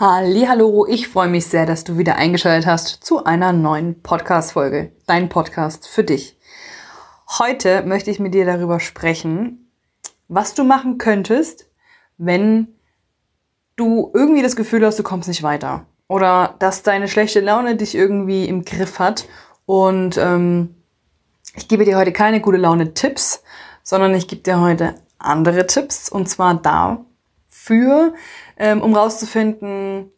Hallo, ich freue mich sehr, dass du wieder eingeschaltet hast zu einer neuen Podcast Folge, dein Podcast für dich. Heute möchte ich mit dir darüber sprechen, was du machen könntest, wenn du irgendwie das Gefühl hast, du kommst nicht weiter. Oder dass deine schlechte Laune dich irgendwie im Griff hat. Und ähm, ich gebe dir heute keine gute Laune Tipps, sondern ich gebe dir heute andere Tipps. Und zwar dafür, ähm, um rauszufinden,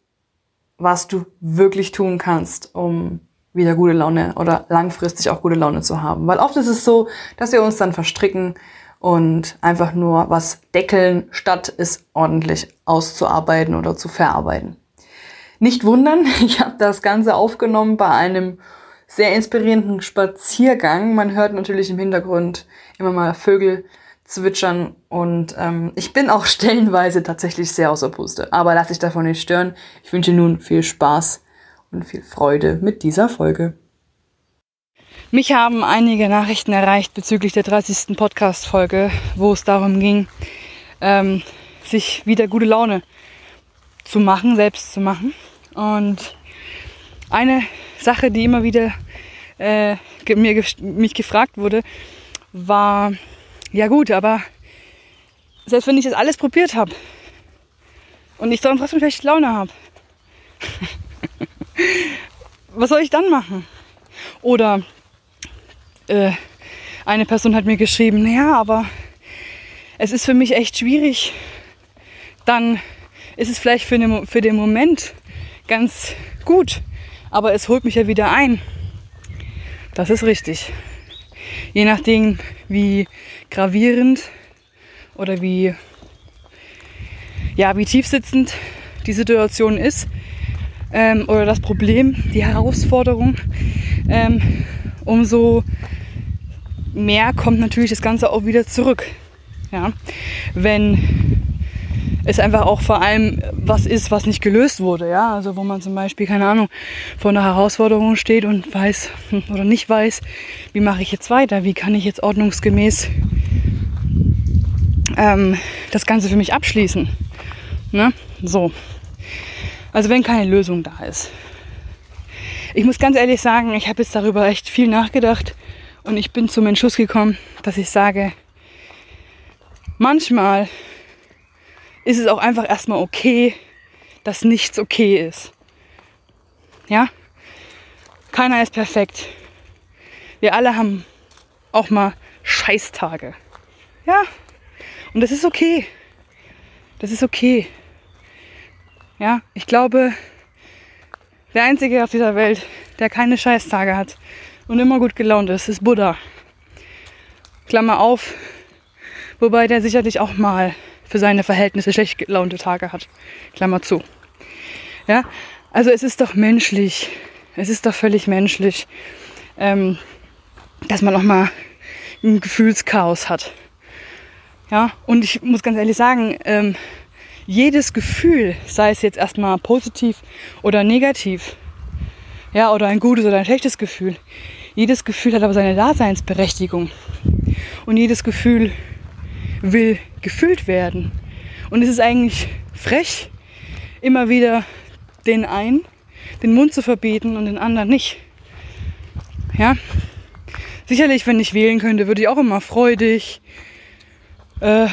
was du wirklich tun kannst, um wieder gute Laune oder langfristig auch gute Laune zu haben. Weil oft ist es so, dass wir uns dann verstricken und einfach nur was deckeln, statt es ordentlich auszuarbeiten oder zu verarbeiten. Nicht wundern, ich habe das Ganze aufgenommen bei einem sehr inspirierenden Spaziergang. Man hört natürlich im Hintergrund immer mal Vögel zwitschern und ähm, ich bin auch stellenweise tatsächlich sehr außer Puste. Aber lass dich davon nicht stören. Ich wünsche nun viel Spaß und viel Freude mit dieser Folge. Mich haben einige Nachrichten erreicht bezüglich der 30. Podcast-Folge, wo es darum ging, ähm, sich wieder gute Laune zu machen, selbst zu machen. Und eine Sache, die immer wieder äh, mir, mich gefragt wurde, war, ja gut, aber selbst wenn ich das alles probiert habe und ich trotzdem schlechte Laune habe, was soll ich dann machen? Oder äh, eine Person hat mir geschrieben, naja, aber es ist für mich echt schwierig, dann ist es vielleicht für, eine, für den Moment ganz gut, aber es holt mich ja wieder ein. Das ist richtig. Je nachdem, wie gravierend oder wie, ja, wie tiefsitzend die Situation ist ähm, oder das Problem, die Herausforderung, ähm, umso mehr kommt natürlich das Ganze auch wieder zurück. Ja? Wenn es einfach auch vor allem was ist, was nicht gelöst wurde. Ja? Also wo man zum Beispiel, keine Ahnung, vor einer Herausforderung steht und weiß hm, oder nicht weiß, wie mache ich jetzt weiter, wie kann ich jetzt ordnungsgemäß ähm, das Ganze für mich abschließen. Ne? So. Also wenn keine Lösung da ist. Ich muss ganz ehrlich sagen, ich habe jetzt darüber echt viel nachgedacht und ich bin zum Entschluss gekommen, dass ich sage, manchmal ist es auch einfach erstmal okay, dass nichts okay ist. Ja? Keiner ist perfekt. Wir alle haben auch mal Scheißtage. Ja? Und das ist okay. Das ist okay. Ja, ich glaube, der Einzige auf dieser Welt, der keine Scheißtage hat und immer gut gelaunt ist, ist Buddha. Klammer auf, wobei der sicherlich auch mal für seine Verhältnisse schlecht gelaunte Tage hat. Klammer zu. Ja, also es ist doch menschlich, es ist doch völlig menschlich, ähm, dass man auch mal ein Gefühlschaos hat. Ja, und ich muss ganz ehrlich sagen, ähm, jedes Gefühl, sei es jetzt erstmal positiv oder negativ, ja, oder ein gutes oder ein schlechtes Gefühl, jedes Gefühl hat aber seine Daseinsberechtigung. Und jedes Gefühl will gefüllt werden. Und es ist eigentlich frech, immer wieder den einen den Mund zu verbieten und den anderen nicht. Ja, sicherlich, wenn ich wählen könnte, würde ich auch immer freudig, äh,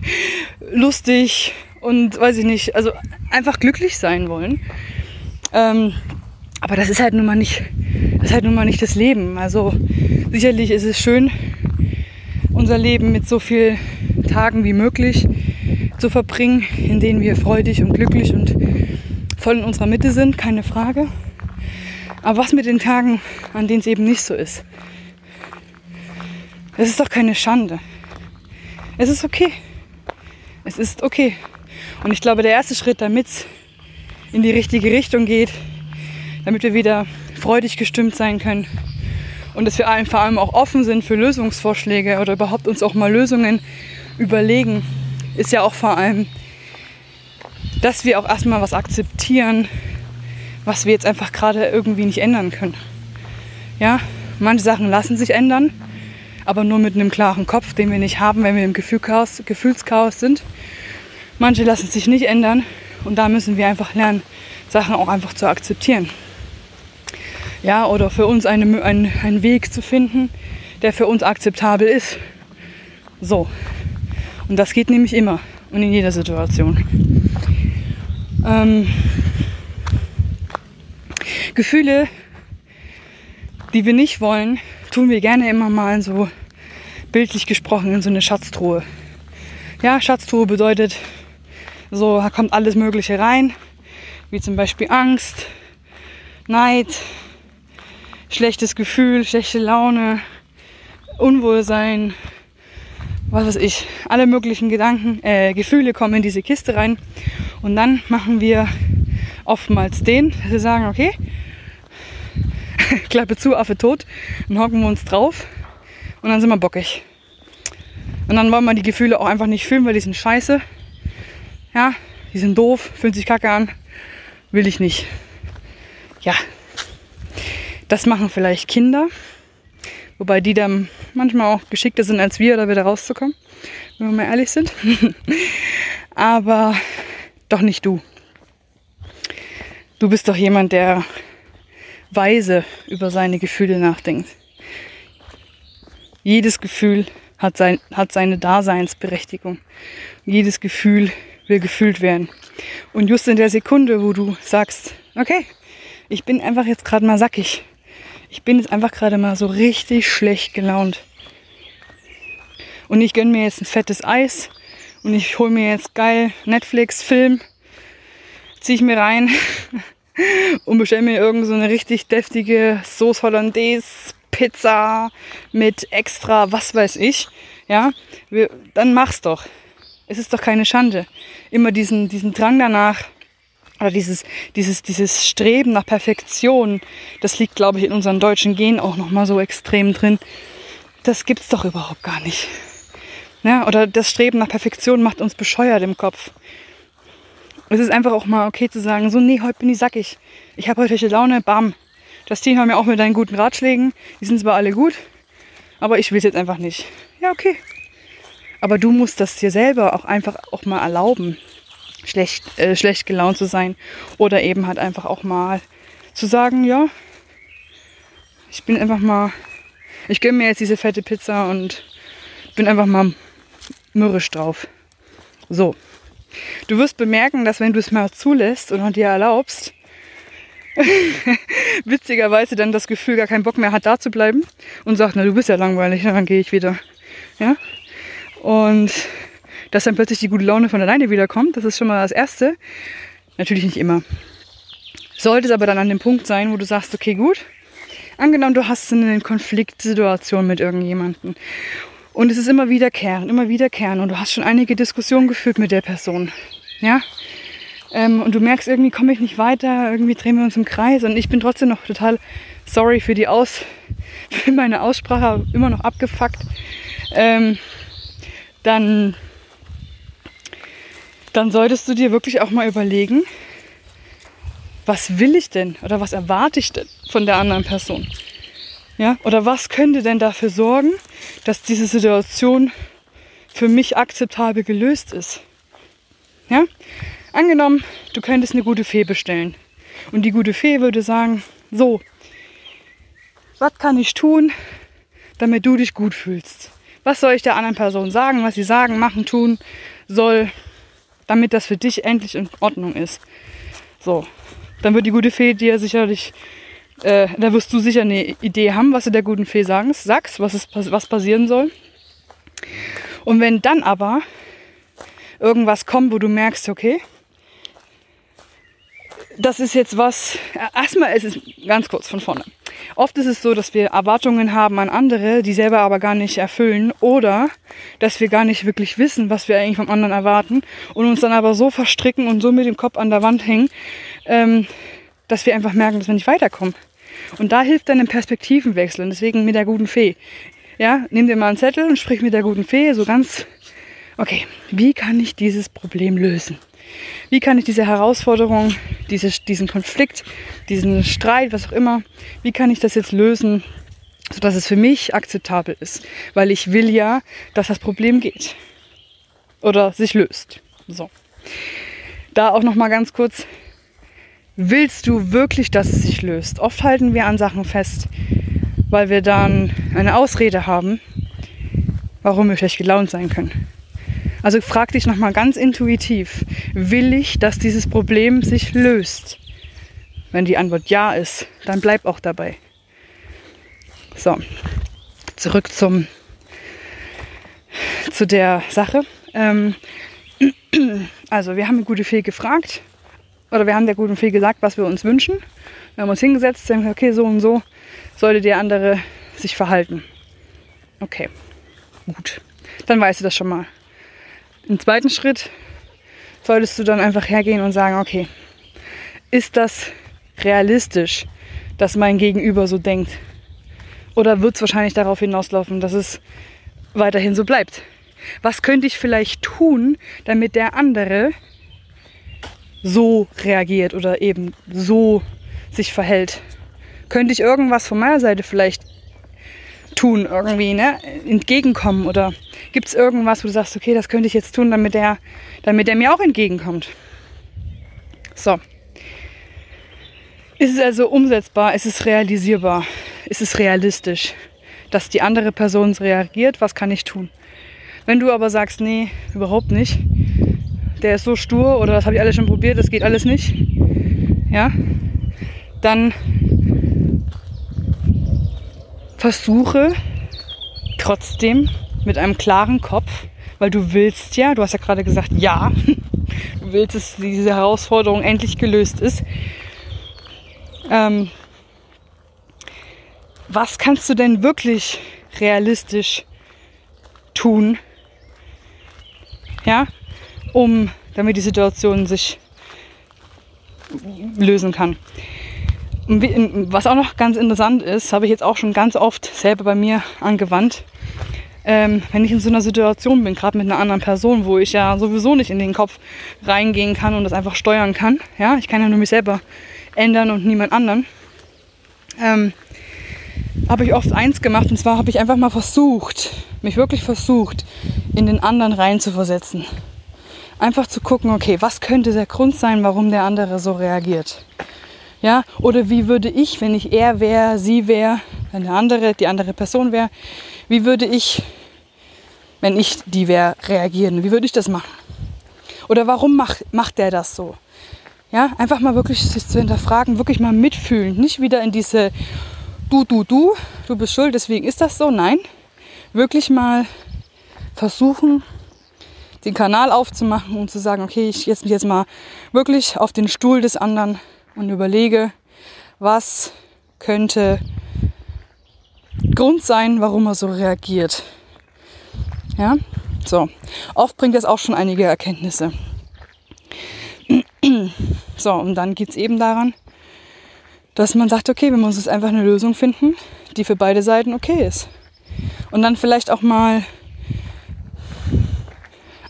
lustig und weiß ich nicht, also einfach glücklich sein wollen. Ähm, aber das ist halt nun mal nicht, das ist halt nun mal nicht das Leben. Also sicherlich ist es schön, unser Leben mit so vielen Tagen wie möglich zu verbringen, in denen wir freudig und glücklich und voll in unserer Mitte sind, keine Frage. Aber was mit den Tagen, an denen es eben nicht so ist? Es ist doch keine Schande. Es ist okay. Es ist okay. Und ich glaube, der erste Schritt, damit es in die richtige Richtung geht, damit wir wieder freudig gestimmt sein können, und dass wir vor allem auch offen sind für Lösungsvorschläge oder überhaupt uns auch mal Lösungen überlegen, ist ja auch vor allem, dass wir auch erstmal was akzeptieren, was wir jetzt einfach gerade irgendwie nicht ändern können. Ja, manche Sachen lassen sich ändern, aber nur mit einem klaren Kopf, den wir nicht haben, wenn wir im Gefühlschaos, Gefühlschaos sind. Manche lassen sich nicht ändern Und da müssen wir einfach lernen, Sachen auch einfach zu akzeptieren. Ja, oder für uns eine, ein, einen Weg zu finden, der für uns akzeptabel ist. So. Und das geht nämlich immer und in jeder Situation. Ähm, Gefühle, die wir nicht wollen, tun wir gerne immer mal so bildlich gesprochen in so eine Schatztruhe. Ja, Schatztruhe bedeutet, so kommt alles Mögliche rein, wie zum Beispiel Angst, Neid, schlechtes Gefühl, schlechte Laune, Unwohlsein, was weiß ich, alle möglichen Gedanken, äh, Gefühle kommen in diese Kiste rein und dann machen wir oftmals den, dass wir sagen, okay, Klappe zu, Affe tot, dann hocken wir uns drauf und dann sind wir bockig. Und dann wollen wir die Gefühle auch einfach nicht fühlen, weil die sind scheiße. Ja, die sind doof, fühlen sich kacke an. Will ich nicht. Ja, das machen vielleicht Kinder, wobei die dann manchmal auch geschickter sind als wir, da wieder rauszukommen, wenn wir mal ehrlich sind. Aber doch nicht du. Du bist doch jemand, der weise über seine Gefühle nachdenkt. Jedes Gefühl hat, sein, hat seine Daseinsberechtigung. Jedes Gefühl will gefühlt werden. Und just in der Sekunde, wo du sagst, okay, ich bin einfach jetzt gerade mal sackig. Ich bin jetzt einfach gerade mal so richtig schlecht gelaunt. Und ich gönne mir jetzt ein fettes Eis und ich hole mir jetzt geil Netflix, Film, ziehe ich mir rein und bestelle mir irgend so eine richtig deftige Sauce Hollandaise Pizza mit extra was weiß ich, ja, wir, dann mach's doch. Es ist doch keine Schande. Immer diesen, diesen Drang danach oder dieses, dieses, dieses Streben nach Perfektion, das liegt, glaube ich, in unseren deutschen Genen auch nochmal so extrem drin. Das gibt's doch überhaupt gar nicht. Ja, oder das Streben nach Perfektion macht uns bescheuert im Kopf. Es ist einfach auch mal okay zu sagen, so, nee, heute bin ich sackig. Ich habe heute schlechte Laune, bam. Justine haben mir auch mit deinen guten Ratschlägen. Die sind zwar alle gut, aber ich will es jetzt einfach nicht. Ja, okay. Aber du musst das dir selber auch einfach auch mal erlauben, schlecht, äh, schlecht gelaunt zu sein. Oder eben halt einfach auch mal zu sagen, ja, ich bin einfach mal, ich gönne mir jetzt diese fette Pizza und bin einfach mal mürrisch drauf. So. Du wirst bemerken, dass wenn du es mal zulässt und dir erlaubst, witzigerweise dann das Gefühl gar keinen Bock mehr hat, da zu bleiben und sagt, na du bist ja langweilig, dann gehe ich wieder. Ja? Und dass dann plötzlich die gute Laune von alleine wiederkommt, das ist schon mal das Erste. Natürlich nicht immer. Sollte es aber dann an dem Punkt sein, wo du sagst, okay, gut, angenommen, du hast eine Konfliktsituation mit irgendjemandem und es ist immer wiederkehrend, immer wiederkehrend. Und du hast schon einige Diskussionen geführt mit der Person. Ja? Ähm, und du merkst, irgendwie komme ich nicht weiter, irgendwie drehen wir uns im Kreis. Und ich bin trotzdem noch total sorry für die Aus, für meine Aussprache, immer noch abgefuckt. Ähm, dann, dann solltest du dir wirklich auch mal überlegen, was will ich denn oder was erwarte ich denn von der anderen Person? Ja? Oder was könnte denn dafür sorgen, dass diese Situation für mich akzeptabel gelöst ist? Ja? Angenommen, du könntest eine gute Fee bestellen. Und die gute Fee würde sagen, so, was kann ich tun, damit du dich gut fühlst? Was soll ich der anderen Person sagen, was sie sagen, machen, tun soll, damit das für dich endlich in Ordnung ist? So, dann wird die gute Fee dir sicherlich äh, da wirst du sicher eine Idee haben, was du der guten Fee sagst, sagst was, ist, was passieren soll. Und wenn dann aber irgendwas kommt, wo du merkst, okay, das ist jetzt was, erstmal ist es ganz kurz von vorne. Oft ist es so, dass wir Erwartungen haben an andere, die selber aber gar nicht erfüllen oder dass wir gar nicht wirklich wissen, was wir eigentlich vom anderen erwarten und uns dann aber so verstricken und so mit dem Kopf an der Wand hängen, ähm, dass wir einfach merken, dass wir nicht weiterkommen. Und da hilft dann ein Perspektivenwechsel. Und deswegen mit der guten Fee. Ja, nimm dir mal einen Zettel und sprich mit der guten Fee so ganz, okay, wie kann ich dieses Problem lösen? Wie kann ich diese Herausforderung, diese, diesen Konflikt, diesen Streit, was auch immer, wie kann ich das jetzt lösen, sodass es für mich akzeptabel ist? Weil ich will ja, dass das Problem geht oder sich löst. So. da auch noch mal ganz kurz willst du wirklich, dass es sich löst? Oft halten wir an Sachen fest, weil wir dann eine Ausrede haben, warum wir schlecht gelaunt sein können. Also frag dich nochmal ganz intuitiv, will ich, dass dieses Problem sich löst? Wenn die Antwort ja ist, dann bleib auch dabei. So, zurück zum, zu der Sache. Ähm, also wir haben die gute Fee gefragt, oder wir haben der guten Fee gesagt, was wir uns wünschen. Wir haben uns hingesetzt, haben gesagt, okay, so und so sollte der andere sich verhalten. Okay, gut. Dann weißt du das schon mal. Im zweiten Schritt solltest du dann einfach hergehen und sagen, okay, ist das realistisch, dass mein Gegenüber so denkt? Oder wird es wahrscheinlich darauf hinauslaufen, dass es weiterhin so bleibt? Was könnte ich vielleicht tun, damit der andere so reagiert oder eben so sich verhält. Könnte ich irgendwas von meiner Seite vielleicht tun, irgendwie, ne? Entgegenkommen oder gibt es irgendwas, wo du sagst, okay, das könnte ich jetzt tun, damit der, damit der mir auch entgegenkommt. So. Ist es also umsetzbar? Ist es realisierbar? Ist es realistisch, dass die andere Person reagiert? Was kann ich tun? Wenn du aber sagst, nee, überhaupt nicht, der ist so stur oder das habe ich alles schon probiert, das geht alles nicht, ja, dann versuche trotzdem mit einem klaren Kopf, weil du willst ja, du hast ja gerade gesagt, ja, du willst, dass diese Herausforderung endlich gelöst ist. Ähm, was kannst du denn wirklich realistisch tun? Ja, um damit die Situation sich lösen kann. Was auch noch ganz interessant ist, habe ich jetzt auch schon ganz oft selber bei mir angewandt. Ähm, wenn ich in so einer Situation bin, gerade mit einer anderen Person, wo ich ja sowieso nicht in den Kopf reingehen kann und das einfach steuern kann. Ja, ich kann ja nur mich selber ändern und niemand anderen. Ähm, habe ich oft eins gemacht und zwar habe ich einfach mal versucht, mich wirklich versucht, in den anderen reinzuversetzen einfach zu gucken, okay, was könnte der Grund sein, warum der andere so reagiert? Ja, oder wie würde ich, wenn ich er wäre, sie wäre, wenn der andere, die andere Person wäre, wie würde ich, wenn ich die wäre, reagieren? Wie würde ich das machen? Oder warum macht, macht der das so? Ja, einfach mal wirklich sich zu hinterfragen, wirklich mal mitfühlen. Nicht wieder in diese du, du, du, du bist schuld, deswegen ist das so. Nein, wirklich mal versuchen, den Kanal aufzumachen und zu sagen, okay, ich setze mich jetzt mal wirklich auf den Stuhl des anderen und überlege, was könnte Grund sein, warum er so reagiert. Ja, so. Oft bringt das auch schon einige Erkenntnisse. So, und dann geht es eben daran, dass man sagt, okay, wir müssen jetzt einfach eine Lösung finden, die für beide Seiten okay ist. Und dann vielleicht auch mal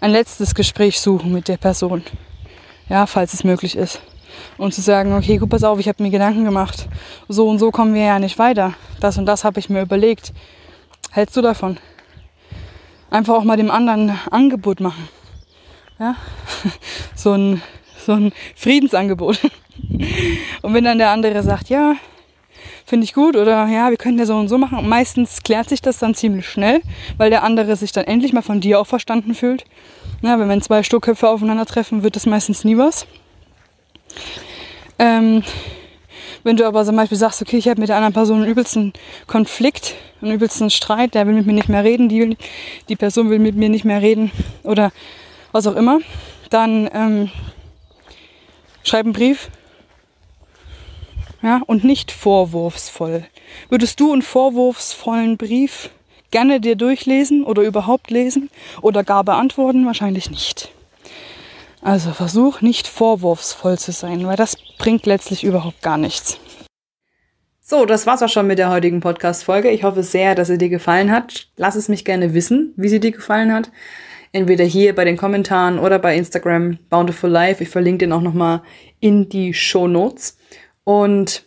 ein letztes Gespräch suchen mit der Person. Ja, falls es möglich ist. Und zu sagen, okay, gut, pass auf, ich habe mir Gedanken gemacht. So und so kommen wir ja nicht weiter. Das und das habe ich mir überlegt. Hältst du davon? Einfach auch mal dem anderen Angebot machen. Ja? So ein, so ein Friedensangebot. Und wenn dann der andere sagt, ja, finde ich gut oder ja, wir können ja so und so machen. Und meistens klärt sich das dann ziemlich schnell, weil der andere sich dann endlich mal von dir auch verstanden fühlt. Ja, wenn zwei Sturköpfe aufeinandertreffen, wird das meistens nie was. Ähm, wenn du aber zum Beispiel sagst, okay, ich habe mit der anderen Person einen übelsten Konflikt, einen übelsten Streit, der will mit mir nicht mehr reden, die, will, die Person will mit mir nicht mehr reden oder was auch immer, dann ähm, schreib einen Brief, ja, und nicht vorwurfsvoll. Würdest du einen vorwurfsvollen Brief gerne dir durchlesen oder überhaupt lesen oder gar beantworten? Wahrscheinlich nicht. Also versuch nicht vorwurfsvoll zu sein, weil das bringt letztlich überhaupt gar nichts. So, das war's auch schon mit der heutigen Podcast-Folge. Ich hoffe sehr, dass sie dir gefallen hat. Lass es mich gerne wissen, wie sie dir gefallen hat. Entweder hier bei den Kommentaren oder bei Instagram Bountiful Life. Ich verlinke den auch nochmal in die Show Notes. Und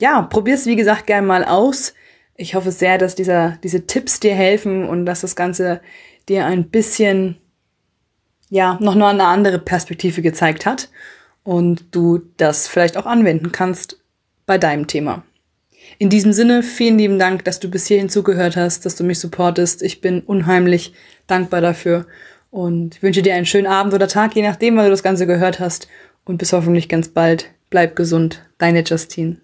ja, probier es wie gesagt gerne mal aus. Ich hoffe sehr, dass dieser, diese Tipps dir helfen und dass das Ganze dir ein bisschen ja noch nur eine andere Perspektive gezeigt hat und du das vielleicht auch anwenden kannst bei deinem Thema. In diesem Sinne, vielen lieben Dank, dass du bis hierhin zugehört hast, dass du mich supportest. Ich bin unheimlich dankbar dafür und wünsche dir einen schönen Abend oder Tag, je nachdem, wann du das Ganze gehört hast. Und bis hoffentlich ganz bald. Bleib gesund. Deine Justine.